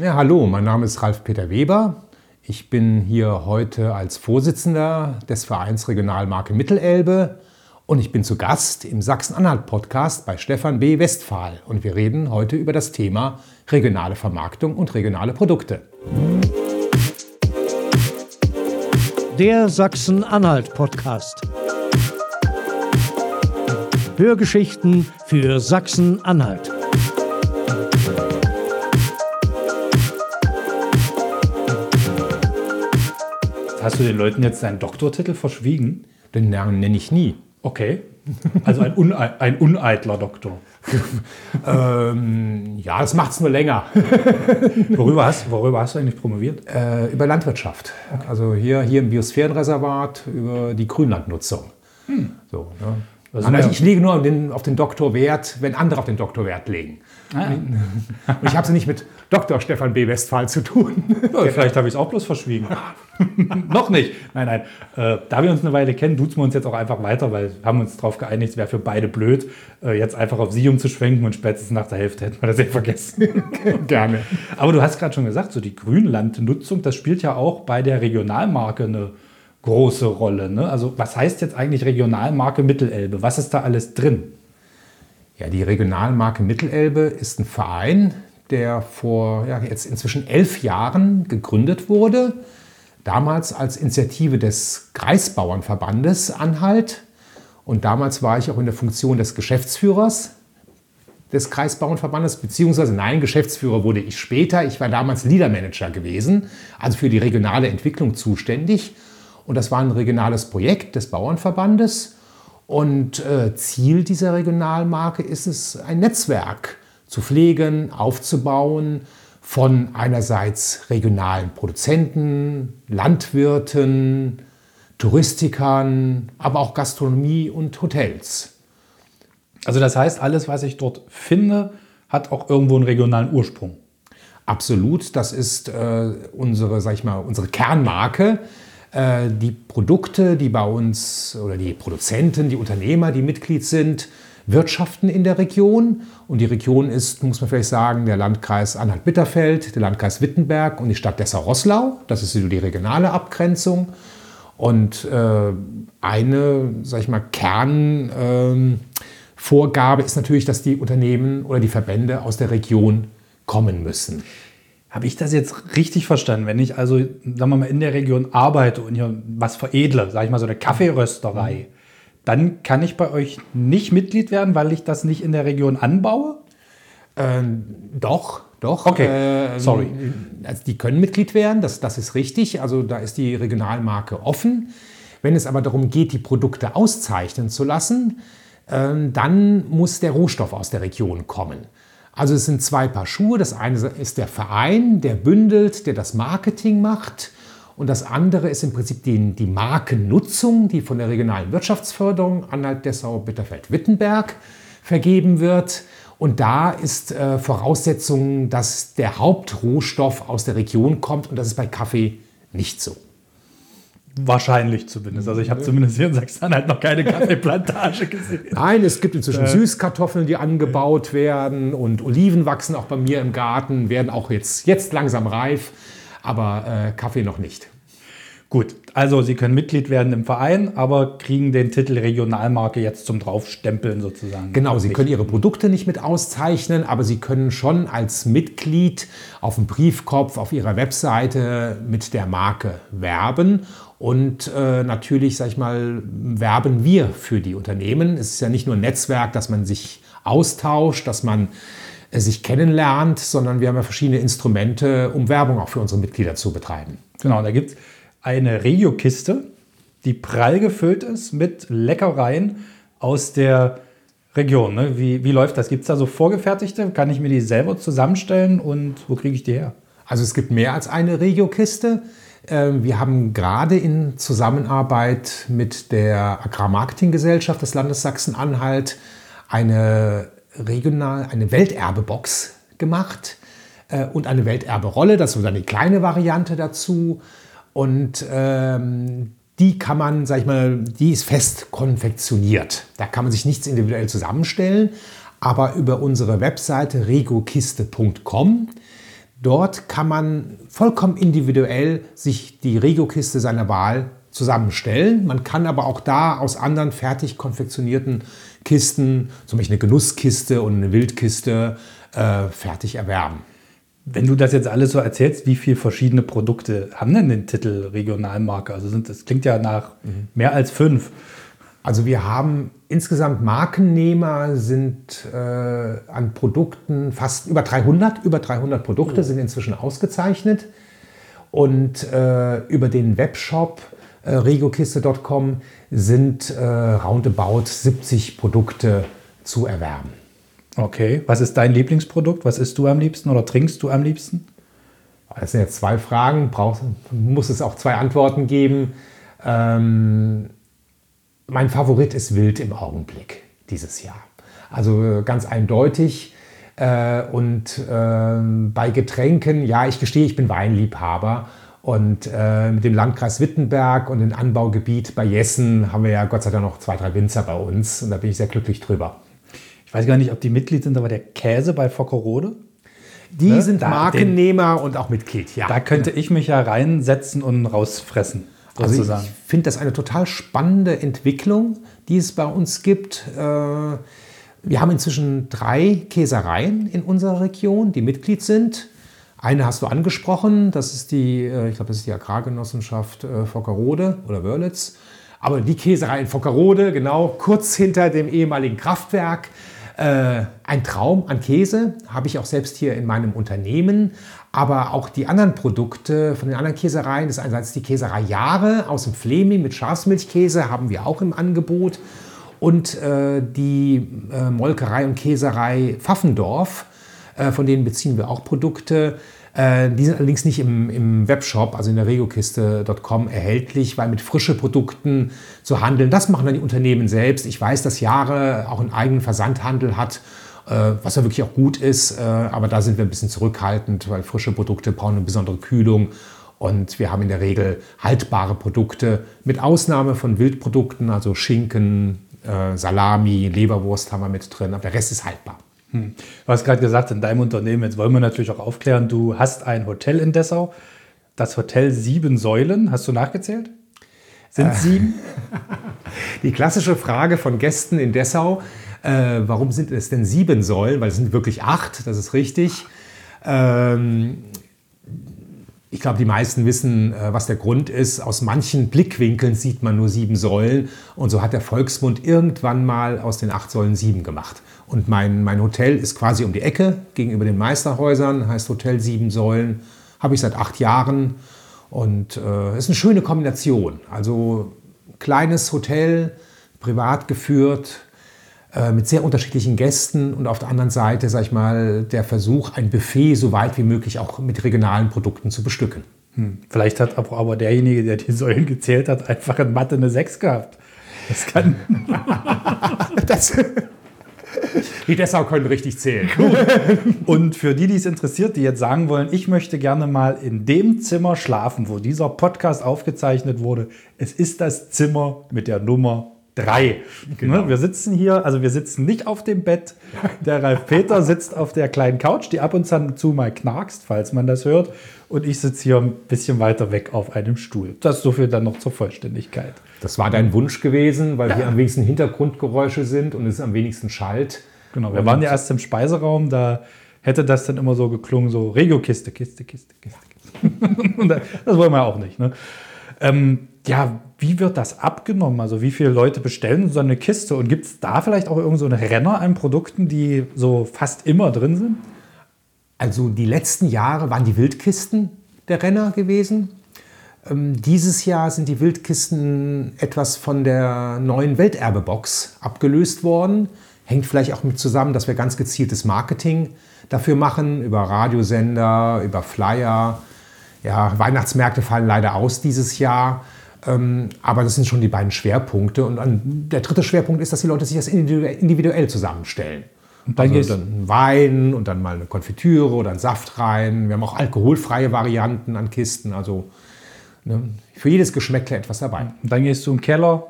Ja, hallo, mein Name ist Ralf-Peter Weber. Ich bin hier heute als Vorsitzender des Vereins Regionalmarke Mittelelbe und ich bin zu Gast im Sachsen-Anhalt-Podcast bei Stefan B. Westphal und wir reden heute über das Thema regionale Vermarktung und regionale Produkte. Der Sachsen-Anhalt-Podcast. Hörgeschichten für Sachsen-Anhalt. Hast du den Leuten jetzt deinen Doktortitel verschwiegen? Den nenne ich nie. Okay. Also ein, Une ein uneitler Doktor. ähm, ja, das macht es nur länger. worüber, hast, worüber hast du eigentlich promoviert? Äh, über Landwirtschaft. Okay. Also hier, hier im Biosphärenreservat über die Grünlandnutzung. Hm. So, ne? Also ich lege nur auf den, auf den Doktor Wert, wenn andere auf den Doktor Wert legen. Ah. Und ich habe es nicht mit Dr. Stefan B. Westphal zu tun. Ja, vielleicht habe ich es auch bloß verschwiegen. Noch nicht. Nein, nein. Äh, da wir uns eine Weile kennen, duzen wir uns jetzt auch einfach weiter, weil wir haben uns darauf geeinigt, es wäre für beide blöd, äh, jetzt einfach auf Sie umzuschwenken und spätestens nach der Hälfte hätten wir das ja vergessen. Gerne. Aber du hast gerade schon gesagt, so die Grünlandnutzung, das spielt ja auch bei der Regionalmarke eine große Rolle. Ne? Also was heißt jetzt eigentlich Regionalmarke Mittelelbe? Was ist da alles drin? Ja, die Regionalmarke Mittelelbe ist ein Verein, der vor ja, jetzt inzwischen elf Jahren gegründet wurde. Damals als Initiative des Kreisbauernverbandes Anhalt. Und damals war ich auch in der Funktion des Geschäftsführers des Kreisbauernverbandes, beziehungsweise nein, Geschäftsführer wurde ich später. Ich war damals Leadermanager gewesen, also für die regionale Entwicklung zuständig. Und das war ein regionales Projekt des Bauernverbandes. Und äh, Ziel dieser Regionalmarke ist es, ein Netzwerk zu pflegen, aufzubauen von einerseits regionalen Produzenten, Landwirten, Touristikern, aber auch Gastronomie und Hotels. Also das heißt, alles, was ich dort finde, hat auch irgendwo einen regionalen Ursprung. Absolut, das ist äh, unsere, sag ich mal, unsere Kernmarke. Äh, die Produkte, die bei uns oder die Produzenten, die Unternehmer, die Mitglied sind, wirtschaften in der Region. Und die Region ist, muss man vielleicht sagen, der Landkreis Anhalt-Bitterfeld, der Landkreis Wittenberg und die Stadt Dessau-Rosslau. Das ist die regionale Abgrenzung. Und äh, eine, sag ich mal, Kernvorgabe äh, ist natürlich, dass die Unternehmen oder die Verbände aus der Region kommen müssen. Habe ich das jetzt richtig verstanden? Wenn ich also, sagen wir mal, in der Region arbeite und hier was veredle, sage ich mal so eine Kaffeerösterei, mhm. Dann kann ich bei euch nicht Mitglied werden, weil ich das nicht in der Region anbaue? Ähm, doch, doch. Okay, äh, sorry. Also die können Mitglied werden, das, das ist richtig. Also da ist die Regionalmarke offen. Wenn es aber darum geht, die Produkte auszeichnen zu lassen, äh, dann muss der Rohstoff aus der Region kommen. Also es sind zwei Paar Schuhe. Das eine ist der Verein, der bündelt, der das Marketing macht. Und das andere ist im Prinzip die, die Markennutzung, die von der regionalen Wirtschaftsförderung Anhalt, Dessau, Bitterfeld, Wittenberg vergeben wird. Und da ist äh, Voraussetzung, dass der Hauptrohstoff aus der Region kommt. Und das ist bei Kaffee nicht so. Wahrscheinlich zumindest. Also ich habe zumindest hier in Sachsen halt noch keine Kaffeeplantage gesehen. Nein, es gibt inzwischen äh. Süßkartoffeln, die angebaut werden und Oliven wachsen auch bei mir im Garten, werden auch jetzt, jetzt langsam reif, aber äh, Kaffee noch nicht. Gut, also Sie können Mitglied werden im Verein, aber kriegen den Titel Regionalmarke jetzt zum Draufstempeln sozusagen. Genau, Sie können Ihre Produkte nicht mit auszeichnen, aber Sie können schon als Mitglied auf dem Briefkopf auf Ihrer Webseite mit der Marke werben. Und äh, natürlich, sag ich mal, werben wir für die Unternehmen. Es ist ja nicht nur ein Netzwerk, dass man sich austauscht, dass man sich kennenlernt, sondern wir haben ja verschiedene Instrumente, um Werbung auch für unsere Mitglieder zu betreiben. Genau, da gibt es eine Regiokiste, die prall gefüllt ist mit Leckereien aus der Region. Ne? Wie, wie läuft das? Gibt es da so vorgefertigte? Kann ich mir die selber zusammenstellen und wo kriege ich die her? Also es gibt mehr als eine Regiokiste. Ähm, wir haben gerade in Zusammenarbeit mit der Agrarmarketinggesellschaft des Landes Sachsen-Anhalt eine regional, eine Welterbebox gemacht äh, und eine Welterberolle. Das ist so eine kleine Variante dazu. Und ähm, die kann man, sag ich mal, die ist fest konfektioniert. Da kann man sich nichts individuell zusammenstellen. Aber über unsere Webseite regokiste.com, Dort kann man vollkommen individuell sich die Regio-Kiste seiner Wahl zusammenstellen. Man kann aber auch da aus anderen fertig konfektionierten Kisten, zum Beispiel eine Genusskiste und eine Wildkiste, äh, fertig erwerben. Wenn du das jetzt alles so erzählst, wie viele verschiedene Produkte haben denn den Titel Regionalmarke? Also sind, das klingt ja nach mhm. mehr als fünf. Also wir haben insgesamt Markennehmer sind äh, an Produkten fast über 300, über 300 Produkte oh. sind inzwischen ausgezeichnet. Und äh, über den Webshop äh, regiokiste.com sind äh, roundabout 70 Produkte zu erwerben. Okay, was ist dein Lieblingsprodukt? Was isst du am liebsten oder trinkst du am liebsten? Das sind jetzt zwei Fragen, Brauch, muss es auch zwei Antworten geben. Ähm, mein Favorit ist Wild im Augenblick dieses Jahr. Also äh, ganz eindeutig. Äh, und äh, bei Getränken, ja, ich gestehe, ich bin Weinliebhaber. Und äh, mit dem Landkreis Wittenberg und dem Anbaugebiet bei Jessen haben wir ja Gott sei Dank noch zwei, drei Winzer bei uns. Und da bin ich sehr glücklich drüber. Ich weiß gar nicht, ob die Mitglied sind, aber der Käse bei Fockerode? Die ne? sind da, Markennehmer den, und auch Mitglied, ja. Da könnte ich mich ja reinsetzen und rausfressen. Also ich finde das eine total spannende Entwicklung, die es bei uns gibt. Äh, wir haben inzwischen drei Käsereien in unserer Region, die Mitglied sind. Eine hast du angesprochen, das ist die, äh, ich glaube, das ist die Agrargenossenschaft äh, Fockerode oder Wörlitz. Aber die Käserei in Fockerode, genau, kurz hinter dem ehemaligen Kraftwerk. ein Traum an Käse, habe ich auch selbst hier in meinem Unternehmen. Aber auch die anderen Produkte von den anderen Käsereien, das ist einerseits die Käserei Jahre aus dem Fleming mit Schafsmilchkäse, haben wir auch im Angebot. Und äh, die äh, Molkerei und Käserei Pfaffendorf, äh, von denen beziehen wir auch Produkte. Äh, die sind allerdings nicht im, im Webshop, also in der regokiste.com erhältlich, weil mit frischen Produkten zu handeln, das machen dann die Unternehmen selbst. Ich weiß, dass Jahre auch einen eigenen Versandhandel hat äh, was ja wirklich auch gut ist. Äh, aber da sind wir ein bisschen zurückhaltend, weil frische Produkte brauchen eine besondere Kühlung. Und wir haben in der Regel haltbare Produkte, mit Ausnahme von Wildprodukten, also Schinken, äh, Salami, Leberwurst haben wir mit drin, aber der Rest ist haltbar. Hm. Du hast gerade gesagt, in deinem Unternehmen, jetzt wollen wir natürlich auch aufklären, du hast ein Hotel in Dessau, das Hotel Sieben Säulen, hast du nachgezählt? Sind sieben? Die klassische Frage von Gästen in Dessau, äh, warum sind es denn sieben Säulen? Weil es sind wirklich acht, das ist richtig. Ähm, ich glaube, die meisten wissen, äh, was der Grund ist. Aus manchen Blickwinkeln sieht man nur sieben Säulen. Und so hat der Volksmund irgendwann mal aus den acht Säulen sieben gemacht. Und mein, mein Hotel ist quasi um die Ecke gegenüber den Meisterhäusern, heißt Hotel Sieben Säulen. Habe ich seit acht Jahren. Und es äh, ist eine schöne Kombination. Also kleines Hotel, privat geführt, äh, mit sehr unterschiedlichen Gästen und auf der anderen Seite, sag ich mal, der Versuch, ein Buffet so weit wie möglich auch mit regionalen Produkten zu bestücken. Hm. Vielleicht hat aber derjenige, der die Säulen gezählt hat, einfach in Mathe eine 6 gehabt. Das kann. das, die Dessau können richtig zählen. Und für die, die es interessiert, die jetzt sagen wollen, ich möchte gerne mal in dem Zimmer schlafen, wo dieser Podcast aufgezeichnet wurde. Es ist das Zimmer mit der Nummer drei. Genau. Ne, wir sitzen hier, also wir sitzen nicht auf dem Bett. Der Ralf Peter sitzt auf der kleinen Couch, die ab und zu mal knarkst, falls man das hört. Und ich sitze hier ein bisschen weiter weg auf einem Stuhl. Das so viel dann noch zur Vollständigkeit. Das war dein Wunsch gewesen, weil ja. hier am wenigsten Hintergrundgeräusche sind und es am wenigsten schallt. Genau, wir und waren ja erst im Speiseraum, da hätte das dann immer so geklungen, so Regio-Kiste, Kiste, Kiste, Kiste. Kiste. das wollen wir auch nicht. Ne? Ähm, ja, wie wird das abgenommen? Also wie viele Leute bestellen so eine Kiste? Und gibt es da vielleicht auch irgend so Renner an Produkten, die so fast immer drin sind? Also die letzten Jahre waren die Wildkisten der Renner gewesen. Ähm, dieses Jahr sind die Wildkisten etwas von der neuen Welterbebox abgelöst worden. Hängt vielleicht auch mit zusammen, dass wir ganz gezieltes Marketing dafür machen, über Radiosender, über Flyer. Ja, Weihnachtsmärkte fallen leider aus dieses Jahr. Ähm, aber das sind schon die beiden Schwerpunkte. Und der dritte Schwerpunkt ist, dass die Leute sich das individuell zusammenstellen. Und dann also dann Wein und dann mal eine Konfitüre oder einen Saft rein. Wir haben auch alkoholfreie Varianten an Kisten. Also ne, für jedes Geschmäckle etwas dabei. Und dann gehst du im Keller.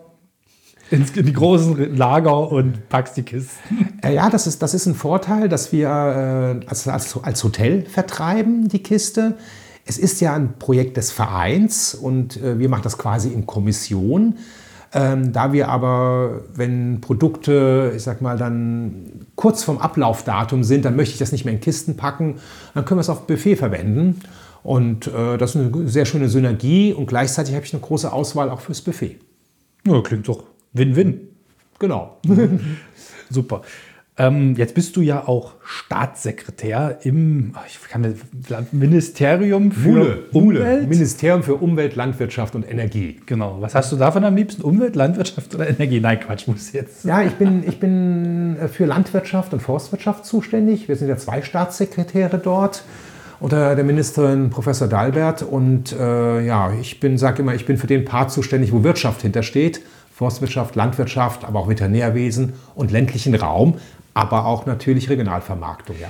ins, in die großen Lager und packst die Kisten. Äh, ja, das ist, das ist ein Vorteil, dass wir äh, als, als, als Hotel vertreiben die Kiste. Es ist ja ein Projekt des Vereins und äh, wir machen das quasi in Kommission. Ähm, da wir aber, wenn Produkte, ich sag mal, dann kurz vom Ablaufdatum sind, dann möchte ich das nicht mehr in Kisten packen, dann können wir es auf Buffet verwenden. Und äh, das ist eine sehr schöne Synergie und gleichzeitig habe ich eine große Auswahl auch fürs Buffet. Ja, klingt doch Win-Win. Genau. Super. Ähm, jetzt bist du ja auch Staatssekretär im ich kann, Ministerium für Mule, Umwelt. Ministerium für Umwelt, Landwirtschaft und Energie. Genau. Was hast du davon am liebsten? Umwelt, Landwirtschaft oder Energie? Nein, Quatsch, muss jetzt. Ja, ich bin, ich bin äh, für Landwirtschaft und Forstwirtschaft zuständig. Wir sind ja zwei Staatssekretäre dort unter der Ministerin Professor Dalbert. Und äh, ja, ich bin, sage immer, ich bin für den Part zuständig, wo Wirtschaft hintersteht. Forstwirtschaft, Landwirtschaft, aber auch Veterinärwesen und ländlichen Raum aber auch natürlich Regionalvermarktung. Ja.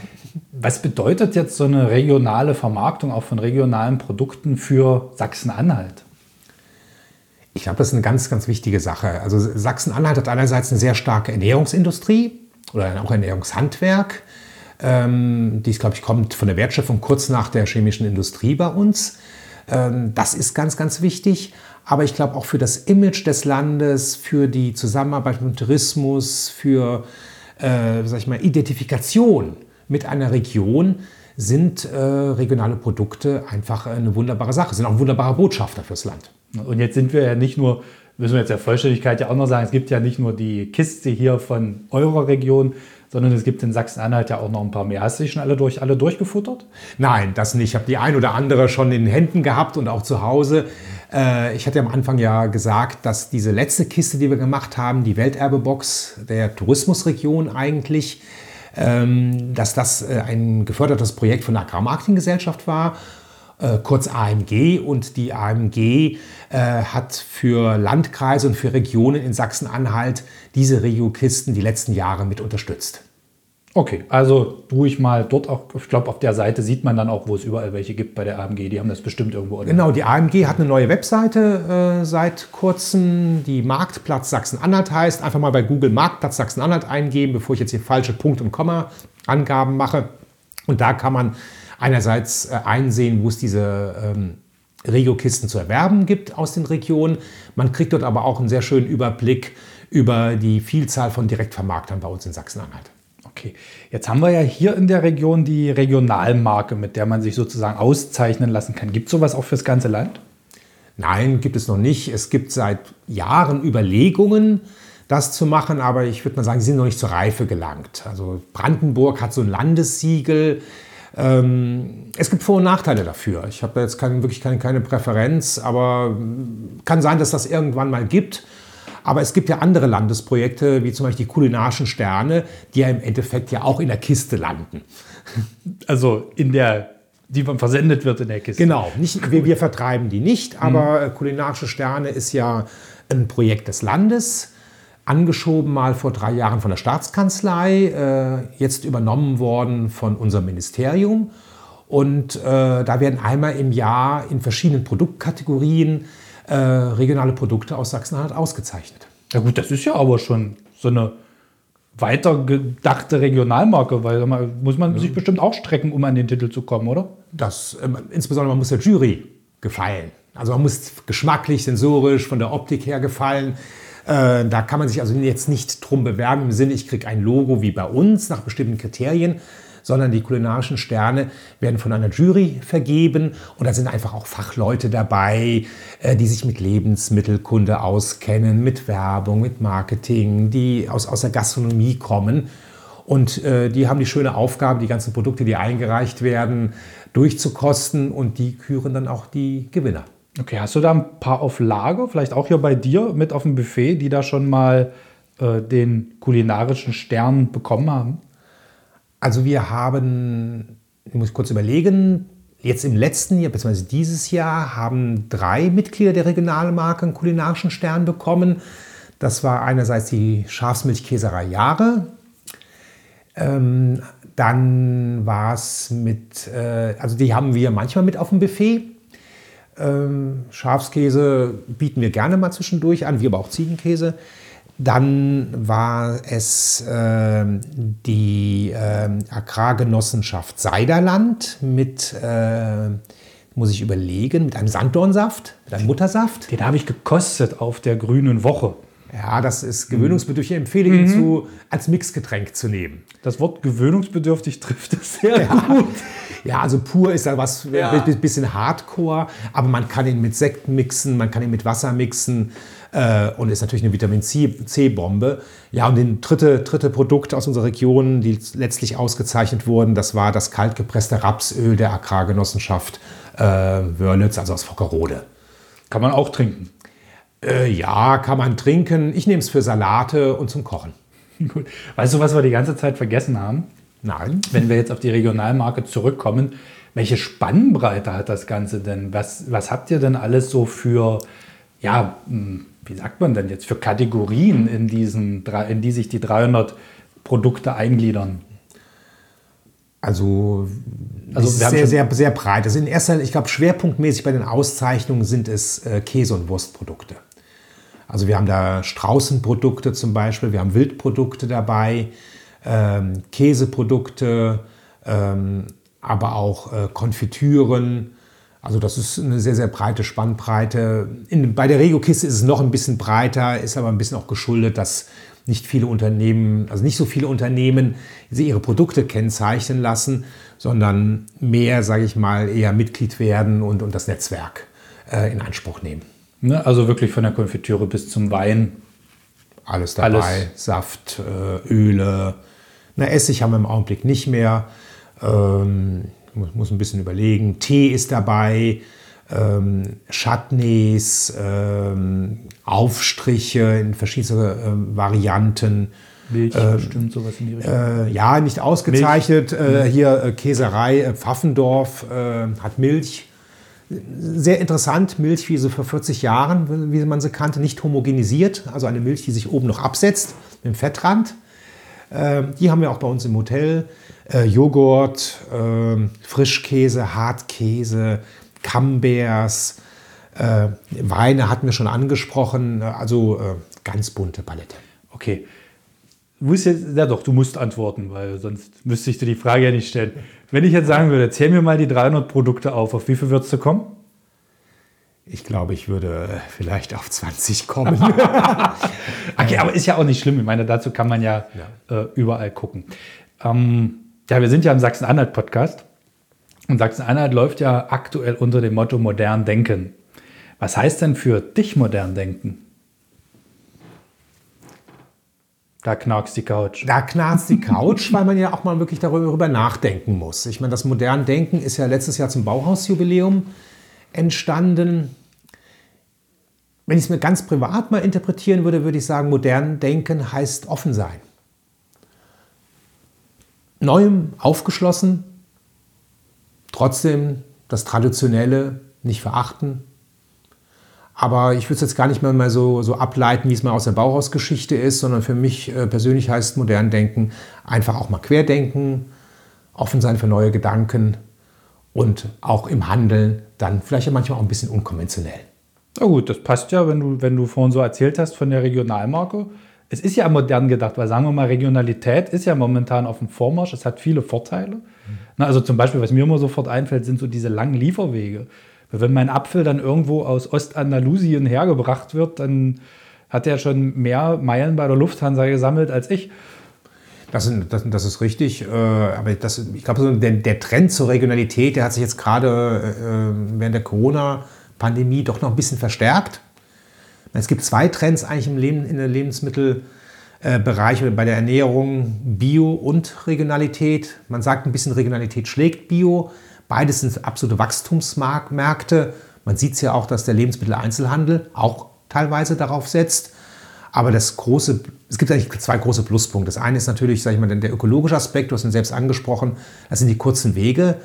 Was bedeutet jetzt so eine regionale Vermarktung auch von regionalen Produkten für Sachsen-Anhalt? Ich glaube, das ist eine ganz, ganz wichtige Sache. Also Sachsen-Anhalt hat einerseits eine sehr starke Ernährungsindustrie oder auch Ernährungshandwerk. Ähm, dies, glaube ich, kommt von der Wertschöpfung kurz nach der chemischen Industrie bei uns. Ähm, das ist ganz, ganz wichtig. Aber ich glaube auch für das Image des Landes, für die Zusammenarbeit mit dem Tourismus, für äh, sag ich mal, Identifikation mit einer Region sind äh, regionale Produkte einfach eine wunderbare Sache, sind auch ein wunderbarer Botschafter fürs Land. Und jetzt sind wir ja nicht nur, müssen wir jetzt der Vollständigkeit ja auch noch sagen, es gibt ja nicht nur die Kiste hier von eurer Region, sondern es gibt in Sachsen-Anhalt ja auch noch ein paar mehr. Hast du die schon alle, durch, alle durchgefuttert? Nein, das nicht. Ich habe die ein oder andere schon in den Händen gehabt und auch zu Hause. Äh, ich hatte am Anfang ja gesagt, dass diese letzte Kiste, die wir gemacht haben, die Welterbebox der Tourismusregion eigentlich, ähm, dass das äh, ein gefördertes Projekt von der Agrarmarketinggesellschaft war äh, kurz AMG. Und die AMG äh, hat für Landkreise und für Regionen in Sachsen-Anhalt diese Regiokisten die letzten Jahre mit unterstützt. Okay, also ruhig mal dort auch, ich glaube, auf der Seite sieht man dann auch, wo es überall welche gibt bei der AMG. Die haben das bestimmt irgendwo. Oder? Genau, die AMG hat eine neue Webseite äh, seit kurzem, die Marktplatz Sachsen-Anhalt heißt. Einfach mal bei Google Marktplatz Sachsen-Anhalt eingeben, bevor ich jetzt hier falsche Punkt- und Komma-Angaben mache. Und da kann man einerseits äh, einsehen, wo es diese ähm, Regiokisten zu erwerben gibt aus den Regionen. Man kriegt dort aber auch einen sehr schönen Überblick über die Vielzahl von Direktvermarktern bei uns in Sachsen-Anhalt. Okay, jetzt haben wir ja hier in der Region die Regionalmarke, mit der man sich sozusagen auszeichnen lassen kann. Gibt es sowas auch fürs ganze Land? Nein, gibt es noch nicht. Es gibt seit Jahren Überlegungen, das zu machen, aber ich würde mal sagen, sie sind noch nicht zur Reife gelangt. Also Brandenburg hat so ein Landessiegel. Ähm, es gibt Vor- und Nachteile dafür. Ich habe da jetzt kein, wirklich keine, keine Präferenz, aber kann sein, dass das irgendwann mal gibt. Aber es gibt ja andere Landesprojekte, wie zum Beispiel die kulinarischen Sterne, die ja im Endeffekt ja auch in der Kiste landen. Also in der, die versendet wird in der Kiste. Genau, nicht, wir, wir vertreiben die nicht, aber mhm. kulinarische Sterne ist ja ein Projekt des Landes angeschoben mal vor drei Jahren von der Staatskanzlei, äh, jetzt übernommen worden von unserem Ministerium. Und äh, da werden einmal im Jahr in verschiedenen Produktkategorien äh, regionale Produkte aus Sachsen-Anhalt ausgezeichnet. Ja gut, das ist ja aber schon so eine weitergedachte Regionalmarke, weil man, muss man sich bestimmt auch strecken, um an den Titel zu kommen, oder? Das, äh, insbesondere man muss der Jury gefallen. Also man muss geschmacklich, sensorisch, von der Optik her gefallen. Äh, da kann man sich also jetzt nicht drum bewerben im Sinne, ich kriege ein Logo wie bei uns nach bestimmten Kriterien, sondern die kulinarischen Sterne werden von einer Jury vergeben und da sind einfach auch Fachleute dabei, äh, die sich mit Lebensmittelkunde auskennen, mit Werbung, mit Marketing, die aus, aus der Gastronomie kommen. Und äh, die haben die schöne Aufgabe, die ganzen Produkte, die eingereicht werden, durchzukosten und die küren dann auch die Gewinner. Okay, hast du da ein paar auf Lager, vielleicht auch hier bei dir mit auf dem Buffet, die da schon mal äh, den kulinarischen Stern bekommen haben? Also wir haben, ich muss kurz überlegen, jetzt im letzten Jahr, beziehungsweise dieses Jahr, haben drei Mitglieder der Regionalmarke einen kulinarischen Stern bekommen. Das war einerseits die Schafsmilchkäserei Jahre. Ähm, dann war es mit, äh, also die haben wir manchmal mit auf dem Buffet. Ähm, Schafskäse bieten wir gerne mal zwischendurch an, wir aber auch Ziegenkäse. Dann war es äh, die äh, Agrargenossenschaft Seiderland mit, äh, muss ich überlegen, mit einem Sanddornsaft, mit einem Muttersaft. Den habe ich gekostet auf der Grünen Woche. Ja, das ist gewöhnungsbedürftig. Ich empfehle ihn zu, als Mixgetränk zu nehmen. Das Wort gewöhnungsbedürftig trifft es sehr gut. Ja, also pur ist da was, Ja. ein bisschen Hardcore, aber man kann ihn mit Sekt mixen, man kann ihn mit Wasser mixen äh, und ist natürlich eine Vitamin C- C-Bombe. Ja, und den dritte, dritte Produkt aus unserer Region, die letztlich ausgezeichnet wurden, das war das kaltgepresste Rapsöl der Agrargenossenschaft äh, Wörlitz, also aus Fockerode. Kann man auch trinken. Äh, ja, kann man trinken. Ich nehme es für Salate und zum Kochen. Gut. Weißt du, was wir die ganze Zeit vergessen haben? Nein. Wenn wir jetzt auf die Regionalmarke zurückkommen, welche Spannbreite hat das Ganze denn? Was, was habt ihr denn alles so für, ja, hm, wie sagt man denn jetzt, für Kategorien, in, diesen, in die sich die 300 Produkte eingliedern? Also, Also sehr, sehr, sehr breit. Also in erster Linie, ich glaube, schwerpunktmäßig bei den Auszeichnungen sind es äh, Käse- und Wurstprodukte. Also wir haben da Straußenprodukte zum Beispiel, wir haben Wildprodukte dabei, ähm, Käseprodukte, ähm, aber auch äh, Konfitüren. Also das ist eine sehr, sehr breite Spannbreite. In, bei der Regio-Kiste ist es noch ein bisschen breiter, ist aber ein bisschen auch geschuldet, dass nicht viele Unternehmen, also nicht so viele Unternehmen ihre Produkte kennzeichnen lassen, sondern mehr, sage ich mal, eher Mitglied werden und, und das Netzwerk äh, in Anspruch nehmen. Ne? Also wirklich von der Konfitüre bis zum Wein. Alles dabei, Alles. Saft, äh, Öle. Na, Essig haben wir im Augenblick nicht mehr. Ähm, muss, muss ein bisschen überlegen. Tee ist dabei, ähm, Chutneys, ähm, Aufstriche in verschiedene ähm, Varianten. Milch, bestimmt sowas in die Richtung. Äh, ja, nicht ausgezeichnet. Äh, hier äh, Käserei äh, Pfaffendorf äh, hat Milch. Sehr interessant, Milch wie so vor 40 Jahren, wie man sie kannte, nicht homogenisiert. Also eine Milch, die sich oben noch absetzt mit dem Fettrand. Äh, die haben wir auch bei uns im Hotel. Äh, Joghurt, äh, Frischkäse, Hartkäse, Camemberts, äh, Weine hatten wir schon angesprochen. Also äh, ganz bunte Palette. Okay. Du jetzt, ja doch, du musst antworten, weil sonst müsste ich dir die Frage ja nicht stellen. Wenn ich jetzt sagen würde, zähl mir mal die 300 Produkte auf, auf wie viel würdest du kommen? Ich glaube, ich würde vielleicht auf 20 kommen. Okay, aber ist ja auch nicht schlimm. Ich meine, dazu kann man ja, Äh, überall gucken. Ähm, ja, wir sind ja im Sachsen-Anhalt-Podcast. Und Sachsen-Anhalt läuft ja aktuell unter dem Motto modern denken. Was heißt denn für dich modern denken? Da knarkst die Couch. Da knarzt die Couch, weil man ja auch mal wirklich darüber nachdenken muss. Ich meine, das moderne Denken ist ja letztes Jahr zum Bauhausjubiläum entstanden. Wenn ich es mir ganz privat mal interpretieren würde, würde ich sagen, modern Denken heißt offen sein. Neuem aufgeschlossen, trotzdem das Traditionelle nicht verachten. Aber ich würde es jetzt gar nicht mehr mal so, so ableiten, wie es mal aus der Bauhausgeschichte ist, sondern für mich äh, persönlich heißt modern denken einfach auch mal querdenken, offen sein für neue Gedanken und auch im Handeln dann vielleicht manchmal auch ein bisschen unkonventionell. Na gut, das passt ja, wenn du, wenn du vorhin so erzählt hast von der Regionalmarke. Es ist ja modern gedacht, weil sagen wir mal, Regionalität ist ja momentan auf dem Vormarsch. Es hat viele Vorteile. Na, also zum Beispiel, was mir immer sofort einfällt, sind so diese langen Lieferwege. Wenn mein Apfel dann irgendwo aus Ostandalusien hergebracht wird, dann hat er schon mehr Meilen bei der Lufthansa gesammelt als ich. Das, das, das ist richtig, äh, aber das, ich glaube, der, der Trend zur Regionalität, der hat sich jetzt gerade äh, während der Corona-Pandemie doch noch ein bisschen verstärkt. Es gibt zwei Trends eigentlich im Leben, in der Lebensmittelbereich oder bei der Ernährung, Bio und Regionalität. Man sagt ein bisschen Regionalität schlägt Bio. Beides sind absolute Wachstumsmärkte. Man sieht es ja auch, dass der Lebensmitteleinzelhandel auch teilweise darauf setzt. Aber das große, es gibt eigentlich zwei große Pluspunkte. Das eine ist natürlich, sage ich mal, der ökologische Aspekt, du hast ihn selbst angesprochen, das sind die kurzen Wege.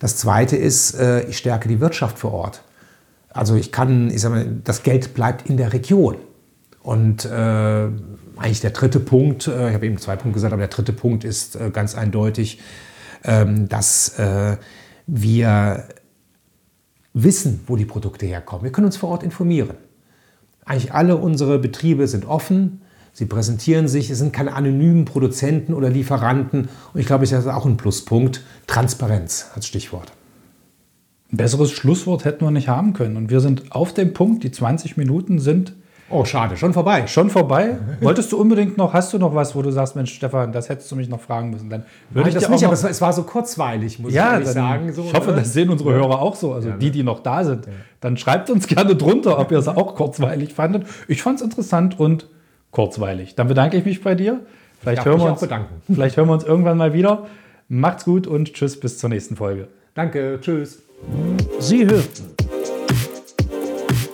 Das zweite ist, äh, ich stärke die Wirtschaft vor Ort. Also ich kann, ich sag mal, das Geld bleibt in der Region. Und äh, eigentlich der dritte Punkt, äh, ich habe eben zwei Punkte gesagt, aber der dritte Punkt ist äh, ganz eindeutig, ähm, dass äh, wir wissen, wo die Produkte herkommen. Wir können uns vor Ort informieren. Eigentlich alle unsere Betriebe sind offen. Sie präsentieren sich, es sind keine anonymen Produzenten oder Lieferanten. Und ich glaube, das ist auch ein Pluspunkt. Transparenz als Stichwort. Ein besseres Schlusswort hätten wir nicht haben können. Und wir sind auf dem Punkt. Die 20 Minuten sind Oh, schade, schon vorbei. schon vorbei. Wolltest du unbedingt noch, hast du noch was, wo du sagst, Mensch, Stefan, das hättest du mich noch fragen müssen? Dann würde ich das nicht, aber es war, so kurzweilig, muss ich ja, ehrlich dann, sagen. So, ich hoffe, ne? das sehen unsere Hörer auch so, also Ja, ne? die, die noch da sind. Dann schreibt uns gerne drunter, ob ihr es auch kurzweilig fandet. Ich fand es interessant und kurzweilig. Dann bedanke ich mich bei dir. Vielleicht hören, uns, bedanken. vielleicht hören wir uns irgendwann mal wieder. Macht's gut und tschüss, bis zur nächsten Folge. Danke, tschüss. Sie hörten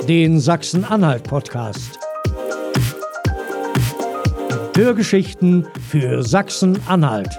den Sachsen-Anhalt-Podcast. Hörgeschichten für Sachsen-Anhalt.